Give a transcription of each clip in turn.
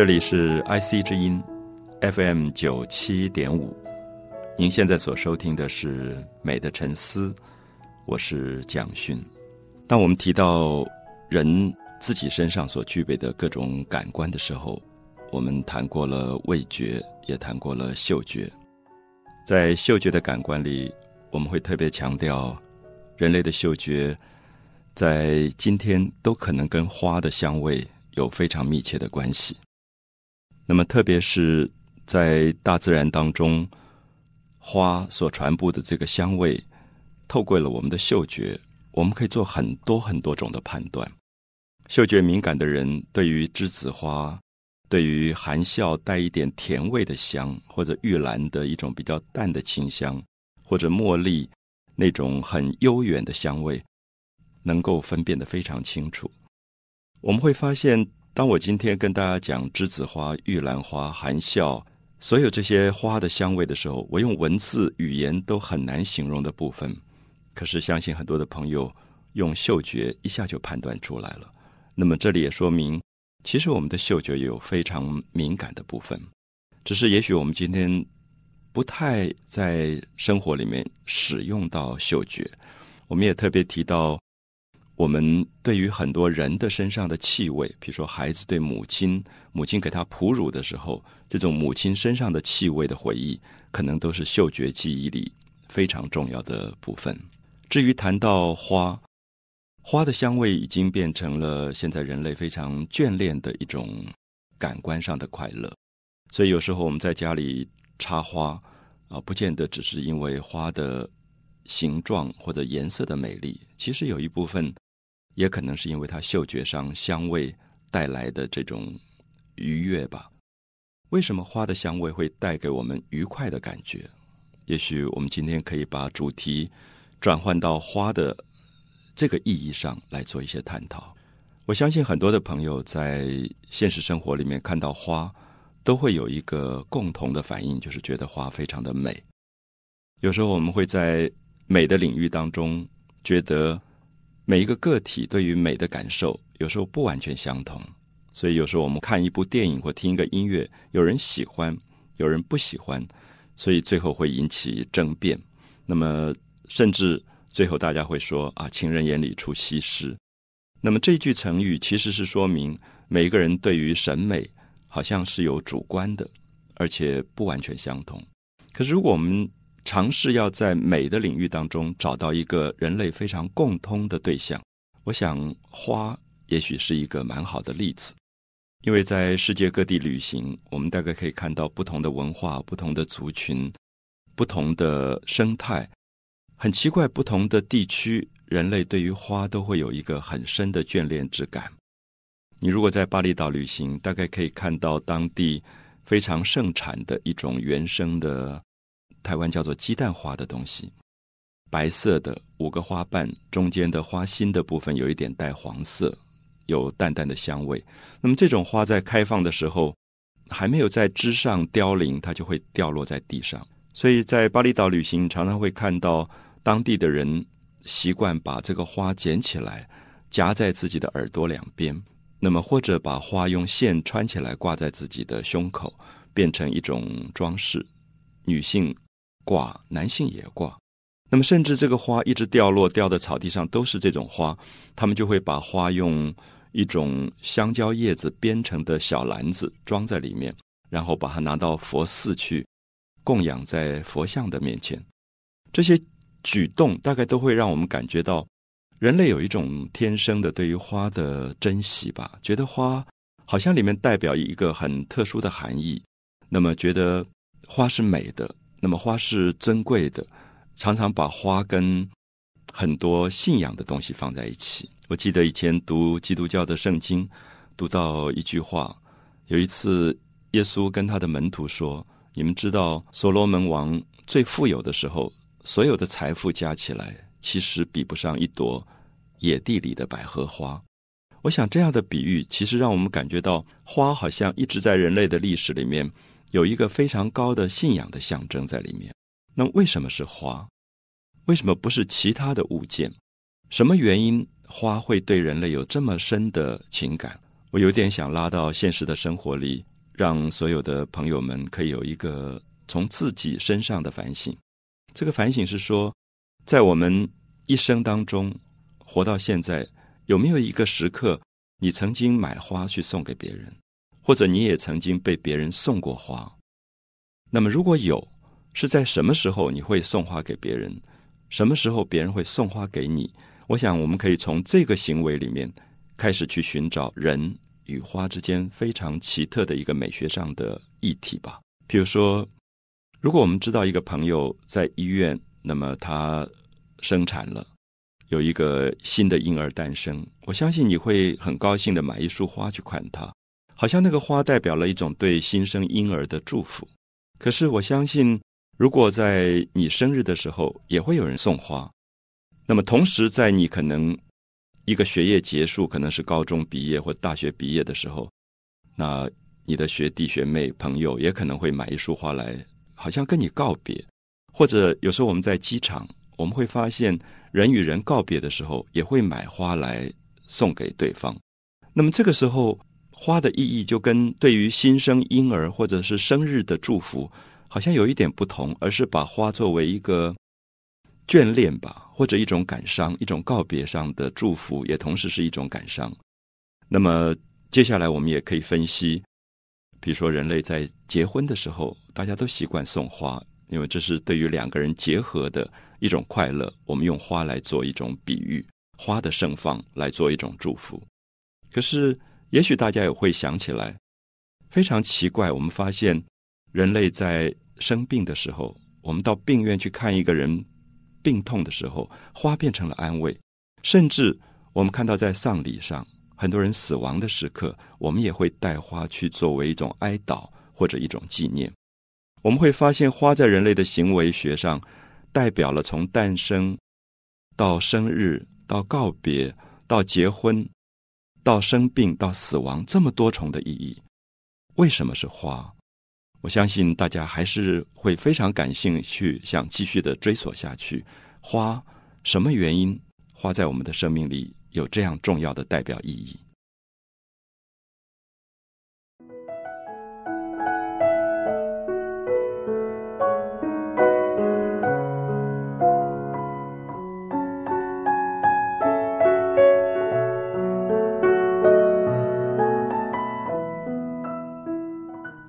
这里是 IC 之音 FM 九七点五，您现在所收听的是《美的沉思》，我是蒋勋。当我们提到人自己身上所具备的各种感官的时候，我们谈过了味觉，也谈过了嗅觉。在嗅觉的感官里，我们会特别强调，人类的嗅觉在今天都可能跟花的香味有非常密切的关系。那么，特别是在大自然当中，花所传播的这个香味，透过了我们的嗅觉，我们可以做很多很多种的判断。嗅觉敏感的人，对于栀子花，对于含笑带一点甜味的香，或者玉兰的一种比较淡的清香，或者茉莉那种很悠远的香味，能够分辨得非常清楚。我们会发现。当我今天跟大家讲栀子花、玉兰花、含笑，所有这些花的香味的时候，我用文字语言都很难形容的部分，可是相信很多的朋友用嗅觉一下就判断出来了。那么这里也说明，其实我们的嗅觉有非常敏感的部分，只是也许我们今天不太在生活里面使用到嗅觉。我们也特别提到。我们对于很多人的身上的气味，比如说孩子对母亲，母亲给他哺乳的时候，这种母亲身上的气味的回忆，可能都是嗅觉记忆里非常重要的部分。至于谈到花，花的香味已经变成了现在人类非常眷恋的一种感官上的快乐。所以有时候我们在家里插花啊，不见得只是因为花的形状或者颜色的美丽，其实有一部分。也可能是因为它嗅觉上香味带来的这种愉悦吧。为什么花的香味会带给我们愉快的感觉？也许我们今天可以把主题转换到花的这个意义上来做一些探讨。我相信很多的朋友在现实生活里面看到花，都会有一个共同的反应，就是觉得花非常的美。有时候我们会在美的领域当中觉得。每一个个体对于美的感受有时候不完全相同，所以有时候我们看一部电影或听一个音乐，有人喜欢，有人不喜欢，所以最后会引起争辩。那么，甚至最后大家会说啊，“情人眼里出西施”。那么这句成语其实是说明每一个人对于审美好像是有主观的，而且不完全相同。可是如果我们尝试要在美的领域当中找到一个人类非常共通的对象，我想花也许是一个蛮好的例子。因为在世界各地旅行，我们大概可以看到不同的文化、不同的族群、不同的生态。很奇怪，不同的地区，人类对于花都会有一个很深的眷恋之感。你如果在巴厘岛旅行，大概可以看到当地非常盛产的一种原生的。台湾叫做鸡蛋花的东西，白色的五个花瓣，中间的花心的部分有一点带黄色，有淡淡的香味。那么这种花在开放的时候，还没有在枝上凋零，它就会掉落在地上。所以在巴厘岛旅行，常常会看到当地的人习惯把这个花捡起来，夹在自己的耳朵两边，那么或者把花用线穿起来挂在自己的胸口，变成一种装饰。女性。挂男性也挂，那么甚至这个花一直掉落掉的草地上都是这种花，他们就会把花用一种香蕉叶子编成的小篮子装在里面，然后把它拿到佛寺去供养在佛像的面前。这些举动大概都会让我们感觉到人类有一种天生的对于花的珍惜吧，觉得花好像里面代表一个很特殊的含义，那么觉得花是美的。那么花是珍贵的，常常把花跟很多信仰的东西放在一起。我记得以前读基督教的圣经，读到一句话，有一次耶稣跟他的门徒说：“你们知道所罗门王最富有的时候，所有的财富加起来，其实比不上一朵野地里的百合花。”我想这样的比喻，其实让我们感觉到花好像一直在人类的历史里面。有一个非常高的信仰的象征在里面。那为什么是花？为什么不是其他的物件？什么原因花会对人类有这么深的情感？我有点想拉到现实的生活里，让所有的朋友们可以有一个从自己身上的反省。这个反省是说，在我们一生当中活到现在，有没有一个时刻，你曾经买花去送给别人，或者你也曾经被别人送过花？那么如果有，是在什么时候你会送花给别人？什么时候别人会送花给你？我想我们可以从这个行为里面。开始去寻找人与花之间非常奇特的一个美学上的议题吧。比如说，如果我们知道一个朋友在医院，那么他生产了，有一个新的婴儿诞生，我相信你会很高兴的买一束花去看他，好像那个花代表了一种对新生婴儿的祝福。可是我相信，如果在你生日的时候也会有人送花，那么同时在你可能。一个学业结束，可能是高中毕业或大学毕业的时候，那你的学弟学妹朋友也可能会买一束花来，好像跟你告别。或者有时候我们在机场，我们会发现人与人告别的时候，也会买花来送给对方。那么这个时候，花的意义就跟对于新生婴儿或者是生日的祝福，好像有一点不同，而是把花作为一个。眷恋吧，或者一种感伤，一种告别上的祝福，也同时是一种感伤。那么接下来我们也可以分析，比如说人类在结婚的时候，大家都习惯送花，因为这是对于两个人结合的一种快乐。我们用花来做一种比喻，花的盛放来做一种祝福。可是，也许大家也会想起来，非常奇怪，我们发现人类在生病的时候，我们到病院去看一个人。病痛的时候，花变成了安慰；甚至我们看到在丧礼上，很多人死亡的时刻，我们也会带花去作为一种哀悼或者一种纪念。我们会发现，花在人类的行为学上，代表了从诞生到生日、到告别、到结婚、到生病、到死亡这么多重的意义。为什么是花？我相信大家还是会非常感兴趣，想继续的追索下去。花什么原因花在我们的生命里有这样重要的代表意义？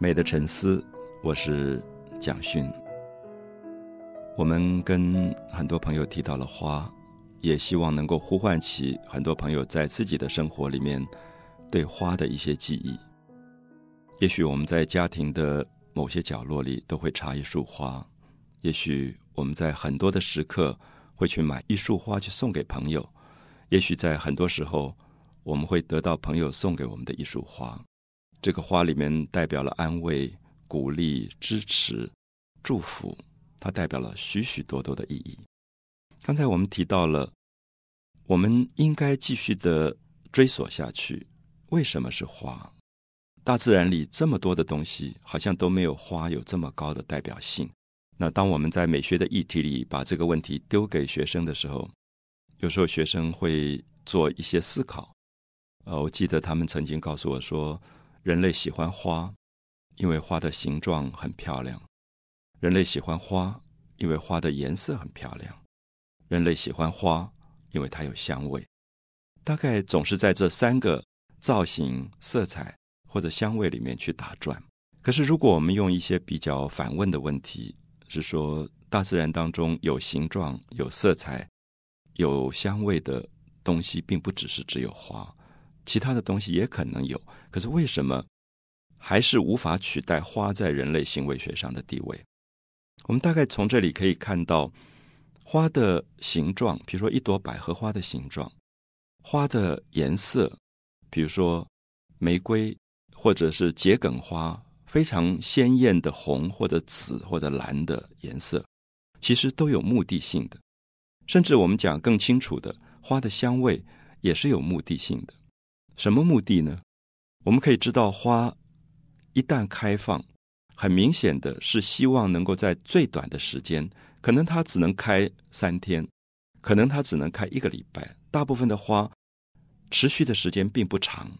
美的沉思，我是蒋勋。我们跟很多朋友提到了花，也希望能够呼唤起很多朋友在自己的生活里面对花的一些记忆。也许我们在家庭的某些角落里都会插一束花，也许我们在很多的时刻会去买一束花去送给朋友，也许在很多时候我们会得到朋友送给我们的一束花。这个花里面代表了安慰、鼓励、支持、祝福，它代表了许许多多的意义。刚才我们提到了，我们应该继续的追索下去。为什么是花？大自然里这么多的东西，好像都没有花有这么高的代表性。那当我们在美学的议题里把这个问题丢给学生的时候，有时候学生会做一些思考。呃，我记得他们曾经告诉我说。人类喜欢花，因为花的形状很漂亮；人类喜欢花，因为花的颜色很漂亮；人类喜欢花，因为它有香味。大概总是在这三个造型、色彩或者香味里面去打转。可是，如果我们用一些比较反问的问题，是说大自然当中有形状、有色彩、有香味的东西，并不只是只有花。其他的东西也可能有，可是为什么还是无法取代花在人类行为学上的地位？我们大概从这里可以看到花的形状，比如说一朵百合花的形状；花的颜色，比如说玫瑰或者是桔梗花，非常鲜艳的红或者紫或者蓝的颜色，其实都有目的性的。甚至我们讲更清楚的，花的香味也是有目的性的。什么目的呢？我们可以知道，花一旦开放，很明显的是希望能够在最短的时间，可能它只能开三天，可能它只能开一个礼拜。大部分的花持续的时间并不长，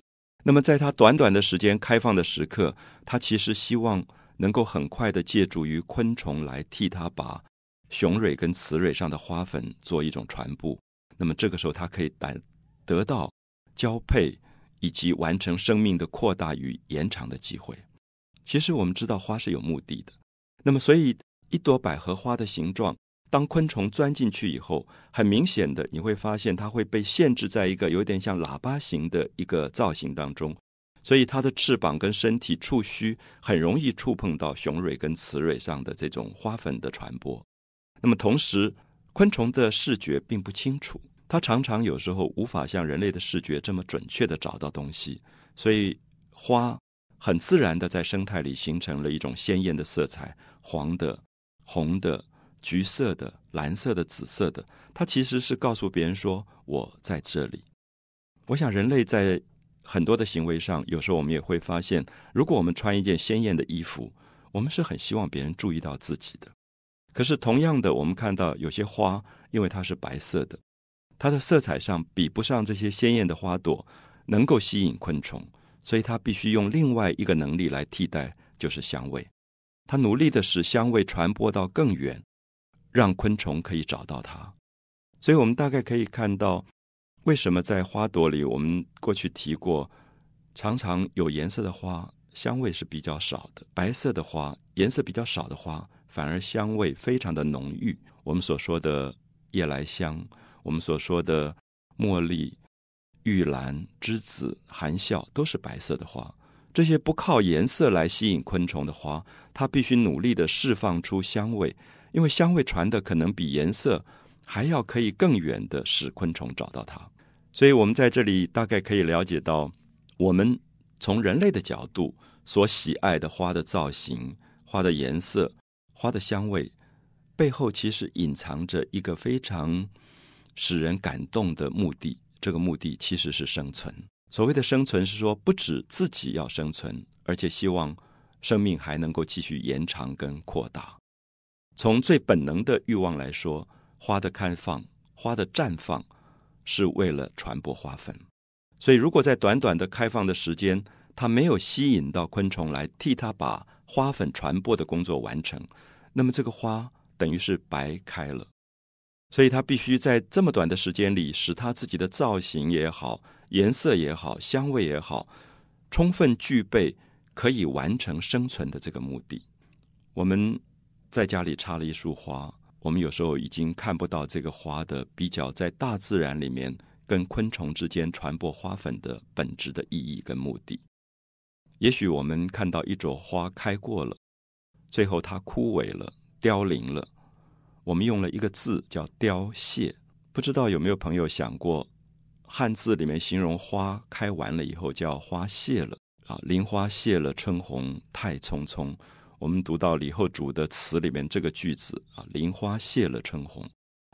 那么在它短短的时间开放的时刻，它其实希望能够很快的借助于昆虫来替它把雄蕊跟雌蕊上的花粉做一种传播。那么这个时候，它可以得得到交配以及完成生命的扩大与延长的机会。其实我们知道花是有目的的。那么所以一朵百合花的形状。当昆虫钻进去以后，很明显的你会发现它会被限制在一个有点像喇叭形的一个造型当中，所以它的翅膀跟身体触须很容易触碰到雄蕊跟雌蕊上的这种花粉的传播。那么同时，昆虫的视觉并不清楚，它常常有时候无法像人类的视觉这么准确的找到东西，所以花很自然的在生态里形成了一种鲜艳的色彩，黄的、红的。橘色的、蓝色的、紫色的，它其实是告诉别人说我在这里。我想人类在很多的行为上，有时候我们也会发现，如果我们穿一件鲜艳的衣服，我们是很希望别人注意到自己的。可是同样的，我们看到有些花，因为它是白色的，它的色彩上比不上这些鲜艳的花朵，能够吸引昆虫，所以它必须用另外一个能力来替代，就是香味。它努力的使香味传播到更远。让昆虫可以找到它，所以我们大概可以看到，为什么在花朵里，我们过去提过，常常有颜色的花香味是比较少的，白色的花颜色比较少的花反而香味非常的浓郁。我们所说的夜来香，我们所说的茉莉、玉兰、栀子、含笑，都是白色的花。这些不靠颜色来吸引昆虫的花，它必须努力的释放出香味。因为香味传的可能比颜色还要可以更远的使昆虫找到它，所以我们在这里大概可以了解到，我们从人类的角度所喜爱的花的造型、花的颜色、花的香味背后，其实隐藏着一个非常使人感动的目的。这个目的其实是生存。所谓的生存，是说不止自己要生存，而且希望生命还能够继续延长跟扩大。从最本能的欲望来说，花的开放、花的绽放，是为了传播花粉。所以，如果在短短的开放的时间，它没有吸引到昆虫来替它把花粉传播的工作完成，那么这个花等于是白开了。所以，它必须在这么短的时间里，使它自己的造型也好、颜色也好、香味也好，充分具备可以完成生存的这个目的。我们。在家里插了一束花，我们有时候已经看不到这个花的比较在大自然里面跟昆虫之间传播花粉的本质的意义跟目的。也许我们看到一朵花开过了，最后它枯萎了、凋零了，我们用了一个字叫“凋谢”。不知道有没有朋友想过，汉字里面形容花开完了以后叫花谢了啊，“林花谢了春红太匆匆”。我们读到李后主的词里面这个句子啊，“林花谢了春红”，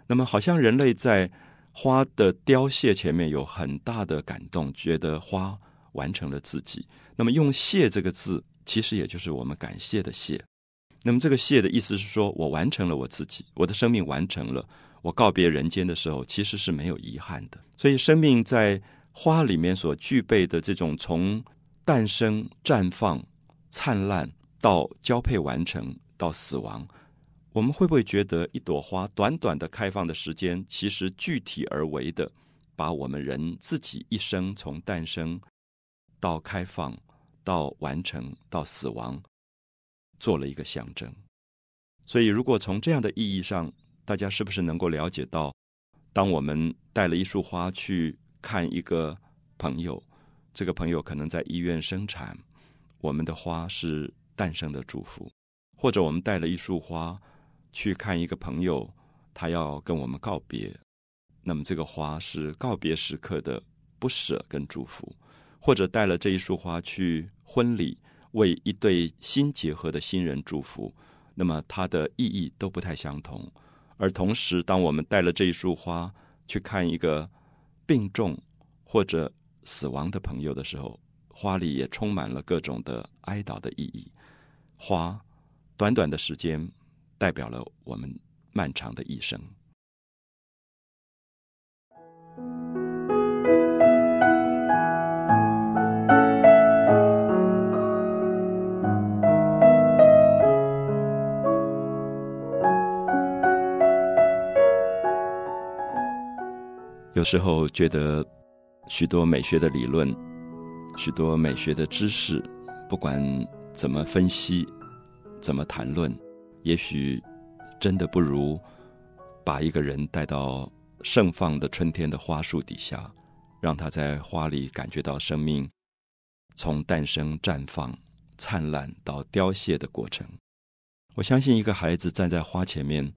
那么好像人类在花的凋谢前面有很大的感动，觉得花完成了自己。那么用“谢”这个字，其实也就是我们感谢的“谢”。那么这个“谢”的意思是说，我完成了我自己，我的生命完成了，我告别人间的时候，其实是没有遗憾的。所以，生命在花里面所具备的这种从诞生、绽放、灿烂。到交配完成到死亡，我们会不会觉得一朵花短短的开放的时间，其实具体而为的，把我们人自己一生从诞生到开放到完成到死亡，做了一个象征？所以，如果从这样的意义上，大家是不是能够了解到，当我们带了一束花去看一个朋友，这个朋友可能在医院生产，我们的花是。诞生的祝福，或者我们带了一束花去看一个朋友，他要跟我们告别，那么这个花是告别时刻的不舍跟祝福；或者带了这一束花去婚礼，为一对新结合的新人祝福，那么它的意义都不太相同。而同时，当我们带了这一束花去看一个病重或者死亡的朋友的时候，花里也充满了各种的哀悼的意义。花，短短的时间，代表了我们漫长的一生。有时候觉得许多美学的理论、许多美学的知识，不管怎么分析、怎么谈论，也许真的不如把一个人带到盛放的春天的花树底下，让他在花里感觉到生命从诞生、绽放、灿烂到凋谢的过程。我相信，一个孩子站在花前面，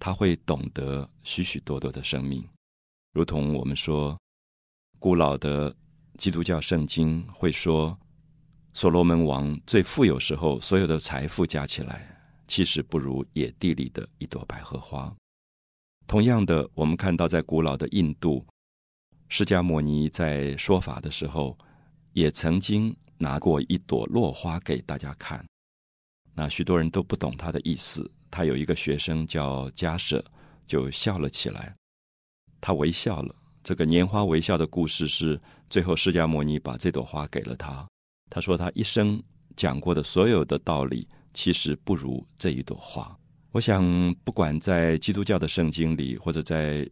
他会懂得许许多多的生命。如同我们说，古老的基督教圣经会说，所罗门王最富有时候，所有的财富加起来，其实不如野地里的一朵百合花。同样的，我们看到在古老的印度，释迦牟尼在说法的时候，也曾经拿过一朵落花给大家看。那许多人都不懂他的意思。他有一个学生叫迦舍，就笑了起来。他微笑了。这个拈花微笑的故事是最后释迦牟尼把这朵花给了他。他说他一生讲过的所有的道理，其实不如这一朵花。我想，不管在基督教的圣经里，或者在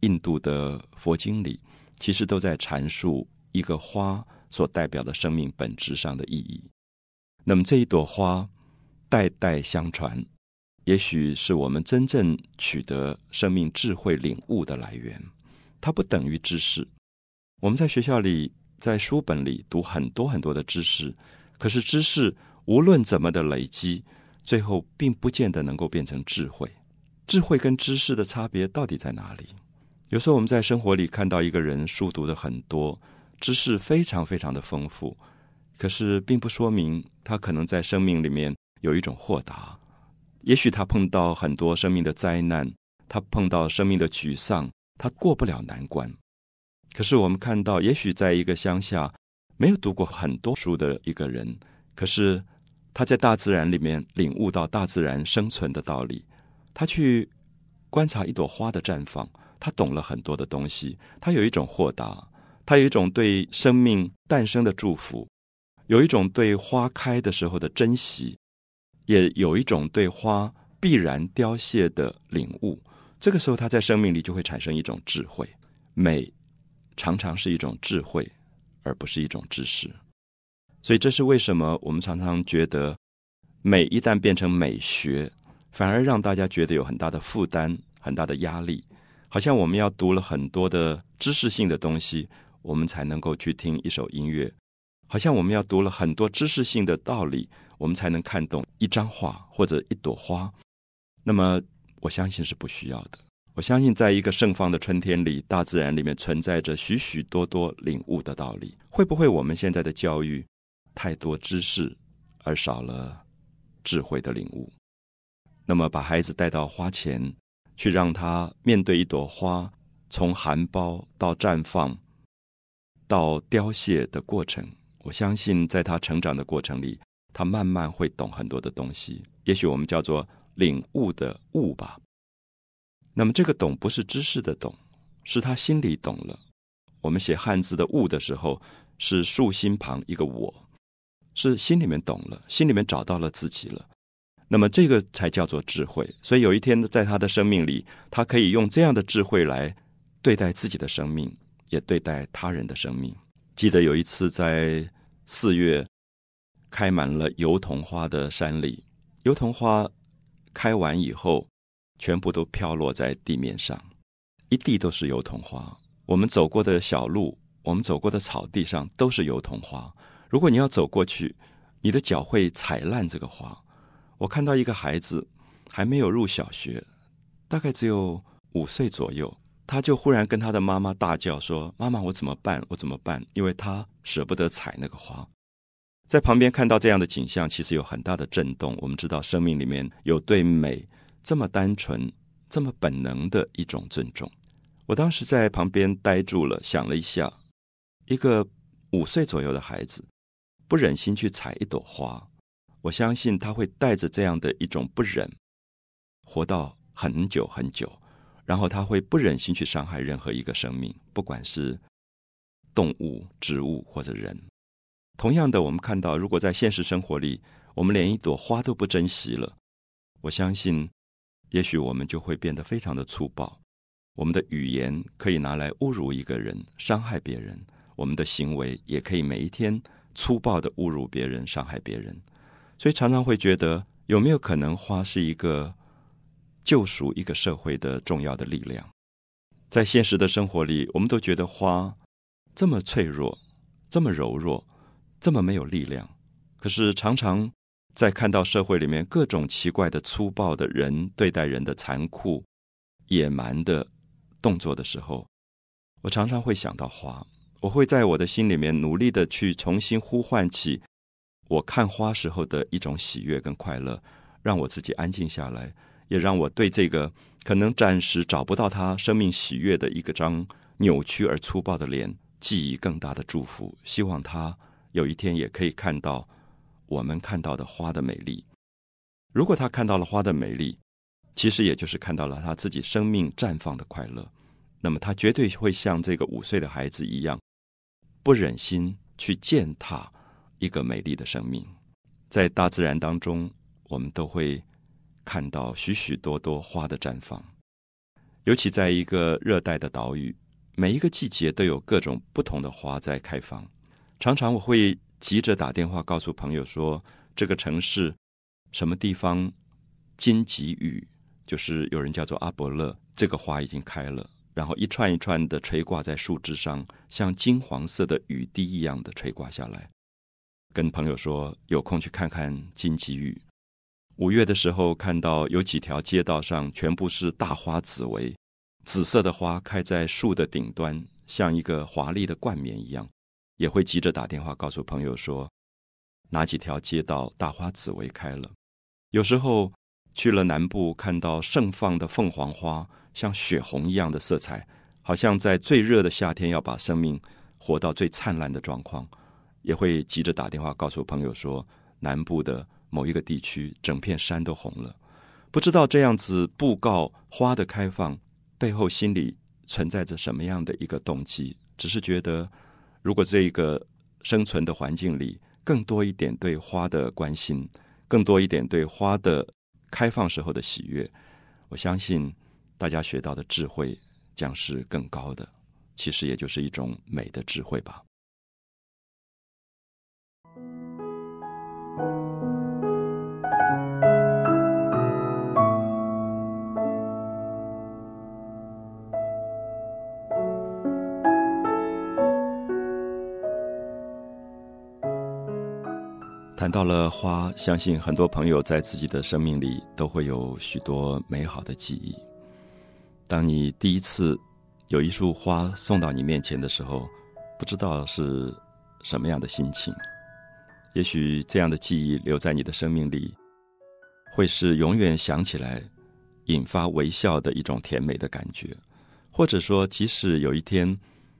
印度的佛经里，其实都在阐述一个花所代表的生命本质上的意义。那么这一朵花代代相传。也许是我们真正取得生命智慧领悟的来源，它不等于知识。我们在学校里，在书本里读很多很多的知识，可是知识无论怎么的累积，最后并不见得能够变成智慧。智慧跟知识的差别到底在哪里？有时候我们在生活里看到一个人书读的很多，知识非常非常的丰富，可是并不说明他可能在生命里面有一种豁达。也许他碰到很多生命的灾难，他碰到生命的沮丧，他过不了难关。可是我们看到，也许在一个乡下没有读过很多书的一个人，可是他在大自然里面领悟到大自然生存的道理。他去观察一朵花的绽放，他懂了很多的东西。他有一种豁达，他有一种对生命诞生的祝福，有一种对花开的时候的珍惜。也有一种对花必然凋谢的领悟，这个时候他在生命里就会产生一种智慧。美常常是一种智慧，而不是一种知识。所以这是为什么我们常常觉得美一旦变成美学，反而让大家觉得有很大的负担、很大的压力。好像我们要读了很多的知识性的东西，我们才能够去听一首音乐。好像我们要读了很多知识性的道理，我们才能看懂一张画或者一朵花。那么，我相信是不需要的。我相信，在一个盛放的春天里，大自然里面存在着许许多多领悟的道理。会不会我们现在的教育太多知识，而少了智慧的领悟？那么，把孩子带到花前去，让他面对一朵花从含苞到绽放到凋谢的过程。我相信，在他成长的过程里，他慢慢会懂很多的东西。也许我们叫做领悟的悟吧。那么，这个懂不是知识的懂，是他心里懂了。我们写汉字的悟的时候，是竖心旁一个我，是心里面懂了，心里面找到了自己了。那么，这个才叫做智慧。所以，有一天在他的生命里，他可以用这样的智慧来对待自己的生命，也对待他人的生命。记得有一次在四月开满了油桐花的山里，油桐花开完以后，全部都飘落在地面上，一地都是油桐花。我们走过的小路，我们走过的草地上都是油桐花。如果你要走过去，你的脚会踩烂这个花。我看到一个孩子还没有入小学，大概只有五岁左右。他就忽然跟他的妈妈大叫说：“妈妈，我怎么办？我怎么办？”因为他舍不得踩那个花。在旁边看到这样的景象，其实有很大的震动。我们知道，生命里面有对美这么单纯、这么本能的一种尊重。我当时在旁边呆住了，想了一下：一个五岁左右的孩子不忍心去采一朵花，我相信他会带着这样的一种不忍，活到很久很久。然后他会不忍心去伤害任何一个生命，不管是动物、植物或者人。同样的，我们看到，如果在现实生活里，我们连一朵花都不珍惜了，我相信，也许我们就会变得非常的粗暴。我们的语言可以拿来侮辱一个人、伤害别人；我们的行为也可以每一天粗暴的侮辱别人、伤害别人。所以常常会觉得，有没有可能花是一个救赎一个社会的重要的力量？在现实的生活里，我们都觉得花这么脆弱、这么柔弱、这么没有力量。可是常常在看到社会里面各种奇怪的、粗暴的人对待人的残酷、野蛮的动作的时候，我常常会想到花。我会在我的心里面努力的去重新呼唤起。我看花时候的一种喜悦跟快乐，让我自己安静下来，也让我对这个可能暂时找不到他生命喜悦的一个张扭曲而粗暴的脸，寄予更大的祝福。希望他有一天也可以看到我们看到的花的美丽。如果他看到了花的美丽，其实也就是看到了他自己生命绽放的快乐。那么他绝对会像这个五岁的孩子一样，不忍心去践踏。一个美丽的生命，在大自然当中，我们都会看到许许多多花的绽放。尤其在一个热带的岛屿，每一个季节都有各种不同的花在开放。常常我会急着打电话告诉朋友说，这个城市什么地方金棘雨，就是有人叫做阿伯勒，这个花已经开了，然后一串一串的垂挂在树枝上，像金黄色的雨滴一样的垂挂下来。跟朋友说有空去看看金棘雨。五月的时候，看到有几条街道上全部是大花紫薇，紫色的花开在树的顶端，像一个华丽的冠冕一样。也会急着打电话告诉朋友说，哪几条街道大花紫薇开了。有时候去了南部，看到盛放的凤凰花，像血红一样的色彩，好像在最热的夏天要把生命活到最灿烂的状况。也会急着打电话告诉朋友说，南部的某一个地区，整片山都红了。不知道这样子布告花的开放背后，心里存在着什么样的一个动机？只是觉得，如果这一个生存的环境里更多一点对花的关心，更多一点对花的开放时候的喜悦，我相信大家学到的智慧将是更高的。其实也就是一种美的智慧吧。谈到了花，相信很多朋友在自己的生命里都会有许多美好的记忆。当你第一次有一束花送到你面前的时候，不知道是什么样的心情。也许这样的记忆留在你的生命里，会是永远想起来引发微笑的一种甜美的感觉。或者说，即使有一天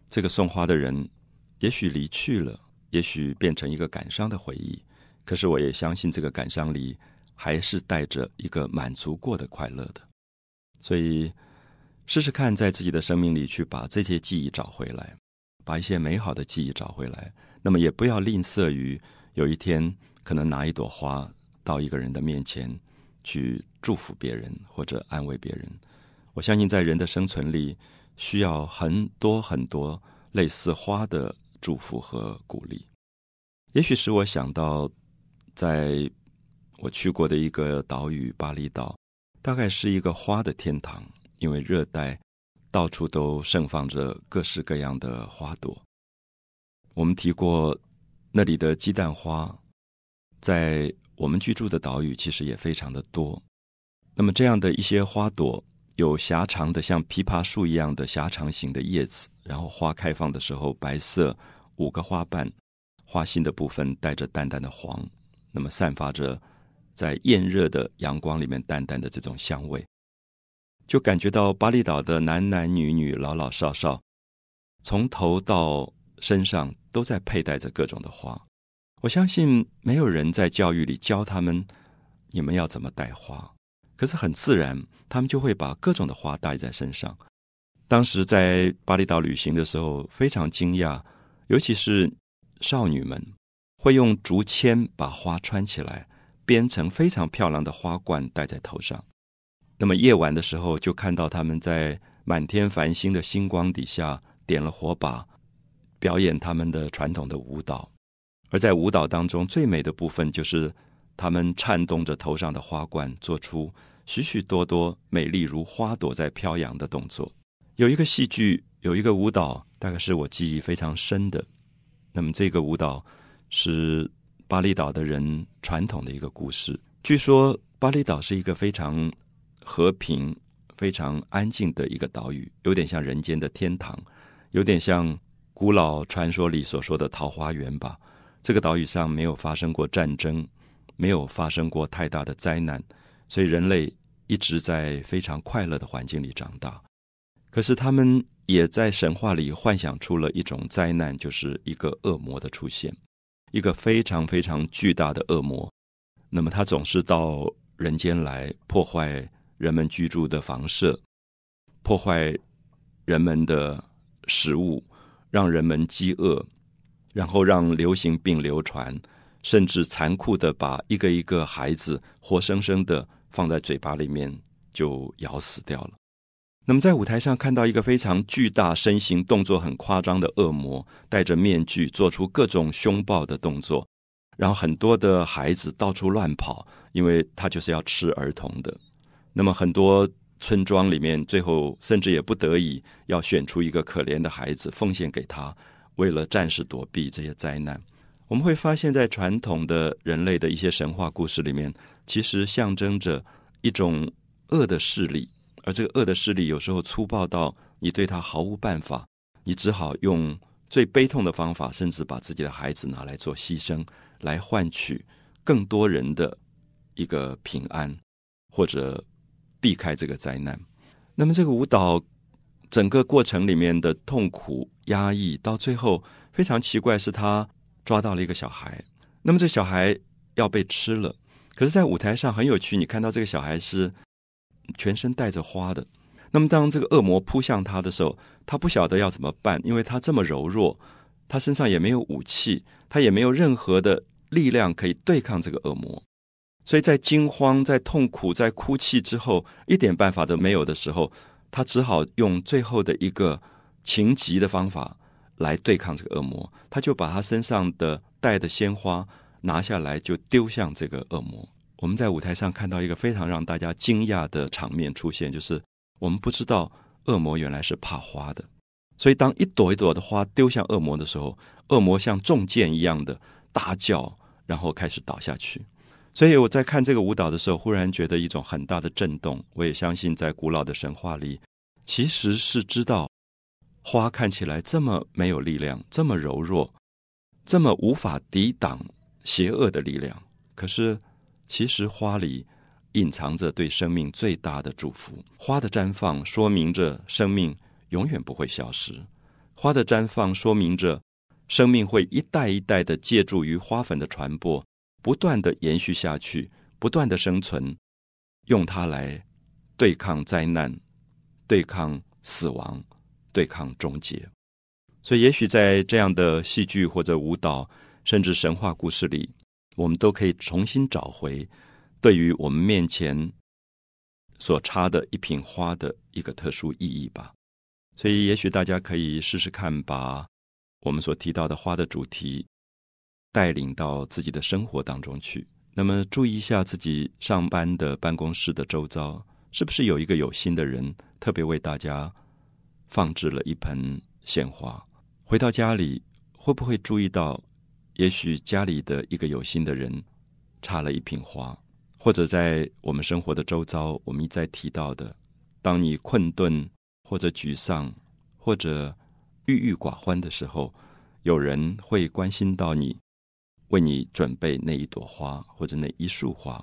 这个送花的人也许离去了，也许变成一个感伤的回忆。可是，我也相信这个感伤里还是带着一个满足过的快乐的。所以，试试看在自己的生命里去把这些记忆找回来，把一些美好的记忆找回来。那么，也不要吝啬于有一天可能拿一朵花到一个人的面前去祝福别人或者安慰别人。我相信，在人的生存里，需要很多很多类似花的祝福和鼓励。也许使我想到。在我去过的一个岛屿巴厘岛，大概是一个花的天堂，因为热带到处都盛放着各式各样的花朵。我们提过那里的鸡蛋花，在我们居住的岛屿其实也非常的多。那么这样的一些花朵，有狭长的像枇杷树一样的狭长型的叶子，然后花开放的时候白色，五个花瓣，花心的部分带着淡淡的黄。那么散发着在炎热的阳光里面淡淡的这种香味，就感觉到巴厘岛的男男女女、老老少少，从头到身上都在佩戴着各种的花。我相信没有人在教育里教他们你们要怎么戴花，可是很自然，他们就会把各种的花戴在身上。当时在巴厘岛旅行的时候，非常惊讶，尤其是少女们。会用竹签把花穿起来，编成非常漂亮的花冠戴在头上。那么夜晚的时候，就看到他们在满天繁星的星光底下点了火把，表演他们的传统的舞蹈。而在舞蹈当中，最美的部分就是他们颤动着头上的花冠，做出许许多多美丽如花朵在飘扬的动作。有一个戏剧，有一个舞蹈，大概是我记忆非常深的。那么这个舞蹈是巴厘岛的人传统的一个故事。据说巴厘岛是一个非常和平、非常安静的一个岛屿，有点像人间的天堂，有点像古老传说里所说的桃花源吧。这个岛屿上没有发生过战争，没有发生过太大的灾难，所以人类一直在非常快乐的环境里长大。可是他们也在神话里幻想出了一种灾难，就是一个恶魔的出现，一个非常非常巨大的恶魔。那么他总是到人间来破坏人们居住的房舍，破坏人们的食物，让人们饥饿，然后让流行病流传，甚至残酷的把一个一个孩子活生生的放在嘴巴里面就咬死掉了。那么，在舞台上看到一个非常巨大、身形动作很夸张的恶魔，戴着面具，做出各种凶暴的动作，然后很多的孩子到处乱跑，因为他就是要吃儿童的。那么，很多村庄里面，最后甚至也不得已要选出一个可怜的孩子奉献给他，为了暂时躲避这些灾难。我们会发现，在传统的人类的一些神话故事里面，其实象征着一种恶的势力。而这个恶的势力有时候粗暴到你对他毫无办法，你只好用最悲痛的方法，甚至把自己的孩子拿来做牺牲，来换取更多人的一个平安，或者避开这个灾难。那么这个舞蹈整个过程里面的痛苦压抑，到最后非常奇怪，是他抓到了一个小孩，那么这小孩要被吃了，可是，在舞台上很有趣，你看到这个小孩是。全身带着花的，那么当这个恶魔扑向他的时候，他不晓得要怎么办，因为他这么柔弱，他身上也没有武器，他也没有任何的力量可以对抗这个恶魔，所以在惊慌、在痛苦、在哭泣之后，一点办法都没有的时候，他只好用最后的一个情急的方法来对抗这个恶魔，他就把他身上的带的鲜花拿下来，就丢向这个恶魔。我们在舞台上看到一个非常让大家惊讶的场面出现，就是我们不知道恶魔原来是怕花的，所以当一朵一朵的花丢向恶魔的时候，恶魔像中箭一样的大叫，然后开始倒下去。所以我在看这个舞蹈的时候，忽然觉得一种很大的震动。我也相信，在古老的神话里，其实是知道花看起来这么没有力量，这么柔弱，这么无法抵挡邪恶的力量，可是。其实花里隐藏着对生命最大的祝福。花的绽放说明着生命永远不会消失。花的绽放说明着生命会一代一代的借助于花粉的传播，不断的延续下去，不断的生存，用它来对抗灾难、对抗死亡、对抗终结。所以，也许在这样的戏剧或者舞蹈，甚至神话故事里。我们都可以重新找回对于我们面前所插的一瓶花的一个特殊意义吧。所以，也许大家可以试试看，把我们所提到的花的主题带领到自己的生活当中去。那么，注意一下自己上班的办公室的周遭，是不是有一个有心的人特别为大家放置了一盆鲜花？回到家里，会不会注意到？也许家里的一个有心的人插了一瓶花，或者在我们生活的周遭，我们一再提到的，当你困顿或者沮丧或者郁郁寡欢的时候，有人会关心到你，为你准备那一朵花或者那一束花。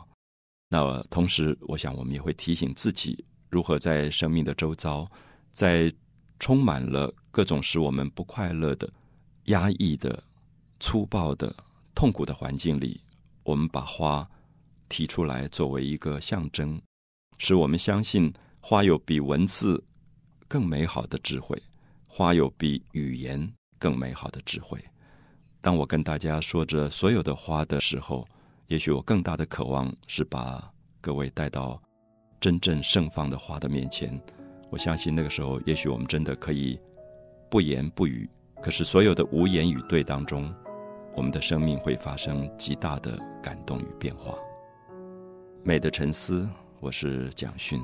那同时，我想我们也会提醒自己，如何在生命的周遭，在充满了各种使我们不快乐的、压抑的。粗暴的、痛苦的环境里，我们把花提出来作为一个象征，使我们相信花有比文字更美好的智慧，花有比语言更美好的智慧。当我跟大家说着所有的花的时候，也许我更大的渴望是把各位带到真正盛放的花的面前，我相信那个时候，也许我们真的可以不言不语，可是所有的无言语对当中，我们的生命会发生极大的感动与变化。美的沉思，我是蒋勋。